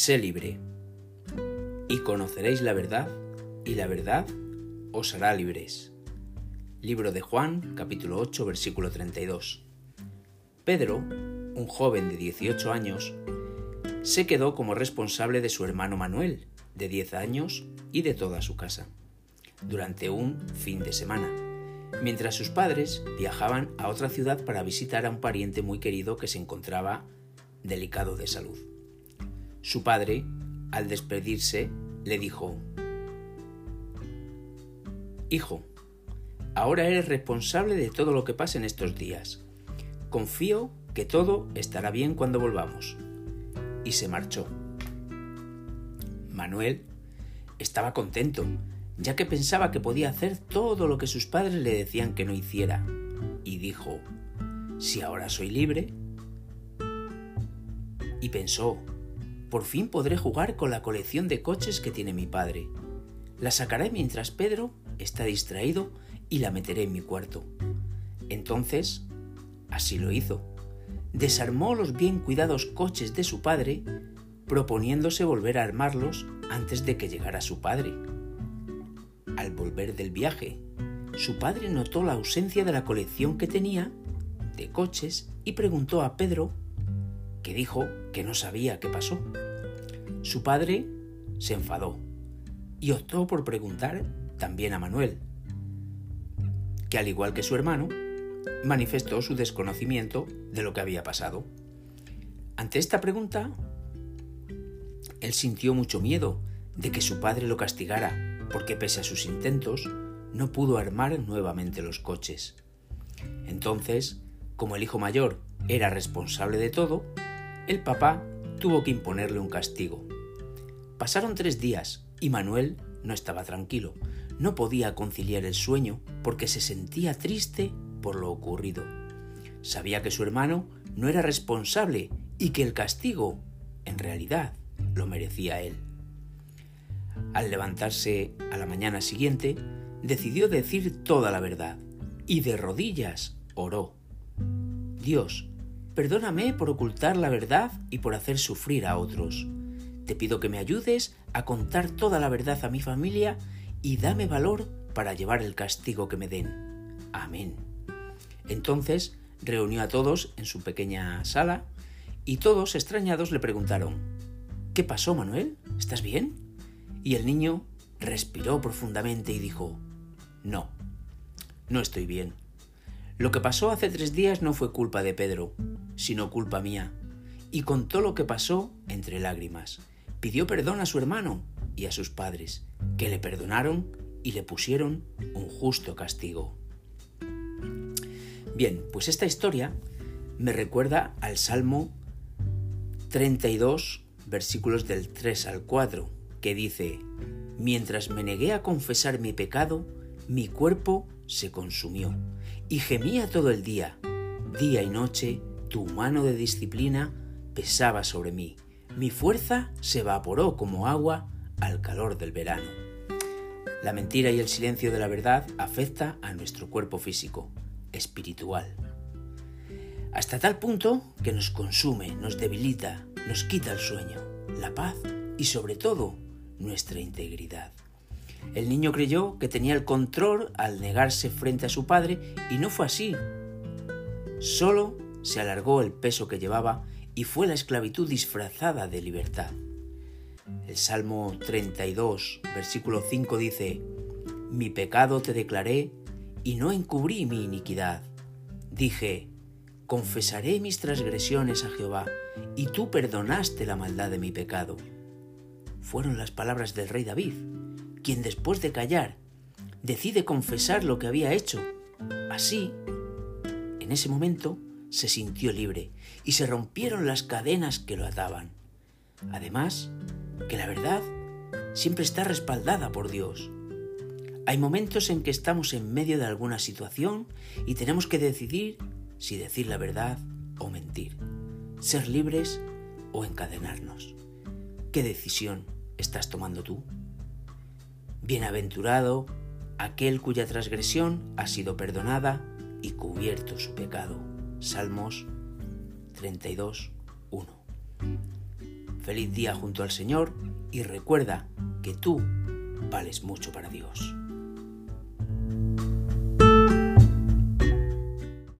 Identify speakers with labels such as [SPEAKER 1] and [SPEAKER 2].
[SPEAKER 1] Sé libre, y conoceréis la verdad, y la verdad os hará libres. Libro de Juan, capítulo 8, versículo 32. Pedro, un joven de 18 años, se quedó como responsable de su hermano Manuel, de 10 años, y de toda su casa, durante un fin de semana, mientras sus padres viajaban a otra ciudad para visitar a un pariente muy querido que se encontraba delicado de salud. Su padre, al despedirse, le dijo, Hijo, ahora eres responsable de todo lo que pasa en estos días. Confío que todo estará bien cuando volvamos. Y se marchó. Manuel estaba contento, ya que pensaba que podía hacer todo lo que sus padres le decían que no hiciera. Y dijo, si ahora soy libre. Y pensó, por fin podré jugar con la colección de coches que tiene mi padre. La sacaré mientras Pedro está distraído y la meteré en mi cuarto. Entonces, así lo hizo. Desarmó los bien cuidados coches de su padre, proponiéndose volver a armarlos antes de que llegara su padre. Al volver del viaje, su padre notó la ausencia de la colección que tenía de coches y preguntó a Pedro que dijo que no sabía qué pasó. Su padre se enfadó y optó por preguntar también a Manuel, que al igual que su hermano, manifestó su desconocimiento de lo que había pasado. Ante esta pregunta, él sintió mucho miedo de que su padre lo castigara, porque pese a sus intentos, no pudo armar nuevamente los coches. Entonces, como el hijo mayor era responsable de todo, el papá tuvo que imponerle un castigo. Pasaron tres días y Manuel no estaba tranquilo. No podía conciliar el sueño porque se sentía triste por lo ocurrido. Sabía que su hermano no era responsable y que el castigo, en realidad, lo merecía él. Al levantarse a la mañana siguiente, decidió decir toda la verdad y de rodillas oró. Dios, Perdóname por ocultar la verdad y por hacer sufrir a otros. Te pido que me ayudes a contar toda la verdad a mi familia y dame valor para llevar el castigo que me den. Amén. Entonces reunió a todos en su pequeña sala y todos extrañados le preguntaron, ¿Qué pasó, Manuel? ¿Estás bien? Y el niño respiró profundamente y dijo, No, no estoy bien. Lo que pasó hace tres días no fue culpa de Pedro, sino culpa mía. Y contó lo que pasó entre lágrimas. Pidió perdón a su hermano y a sus padres, que le perdonaron y le pusieron un justo castigo. Bien, pues esta historia me recuerda al Salmo 32, versículos del 3 al 4, que dice, Mientras me negué a confesar mi pecado, mi cuerpo se consumió y gemía todo el día, día y noche, tu mano de disciplina pesaba sobre mí. Mi fuerza se evaporó como agua al calor del verano. La mentira y el silencio de la verdad afecta a nuestro cuerpo físico, espiritual. Hasta tal punto que nos consume, nos debilita, nos quita el sueño, la paz y sobre todo nuestra integridad. El niño creyó que tenía el control al negarse frente a su padre y no fue así. Solo se alargó el peso que llevaba y fue la esclavitud disfrazada de libertad. El Salmo 32, versículo 5 dice, Mi pecado te declaré y no encubrí mi iniquidad. Dije, confesaré mis transgresiones a Jehová, y tú perdonaste la maldad de mi pecado. Fueron las palabras del rey David, quien después de callar decide confesar lo que había hecho. Así, en ese momento, se sintió libre y se rompieron las cadenas que lo ataban. Además, que la verdad siempre está respaldada por Dios. Hay momentos en que estamos en medio de alguna situación y tenemos que decidir si decir la verdad o mentir, ser libres o encadenarnos. ¿Qué decisión estás tomando tú? Bienaventurado aquel cuya transgresión ha sido perdonada y cubierto su pecado. Salmos 32, 1. feliz día junto al Señor y recuerda que tú vales mucho para Dios.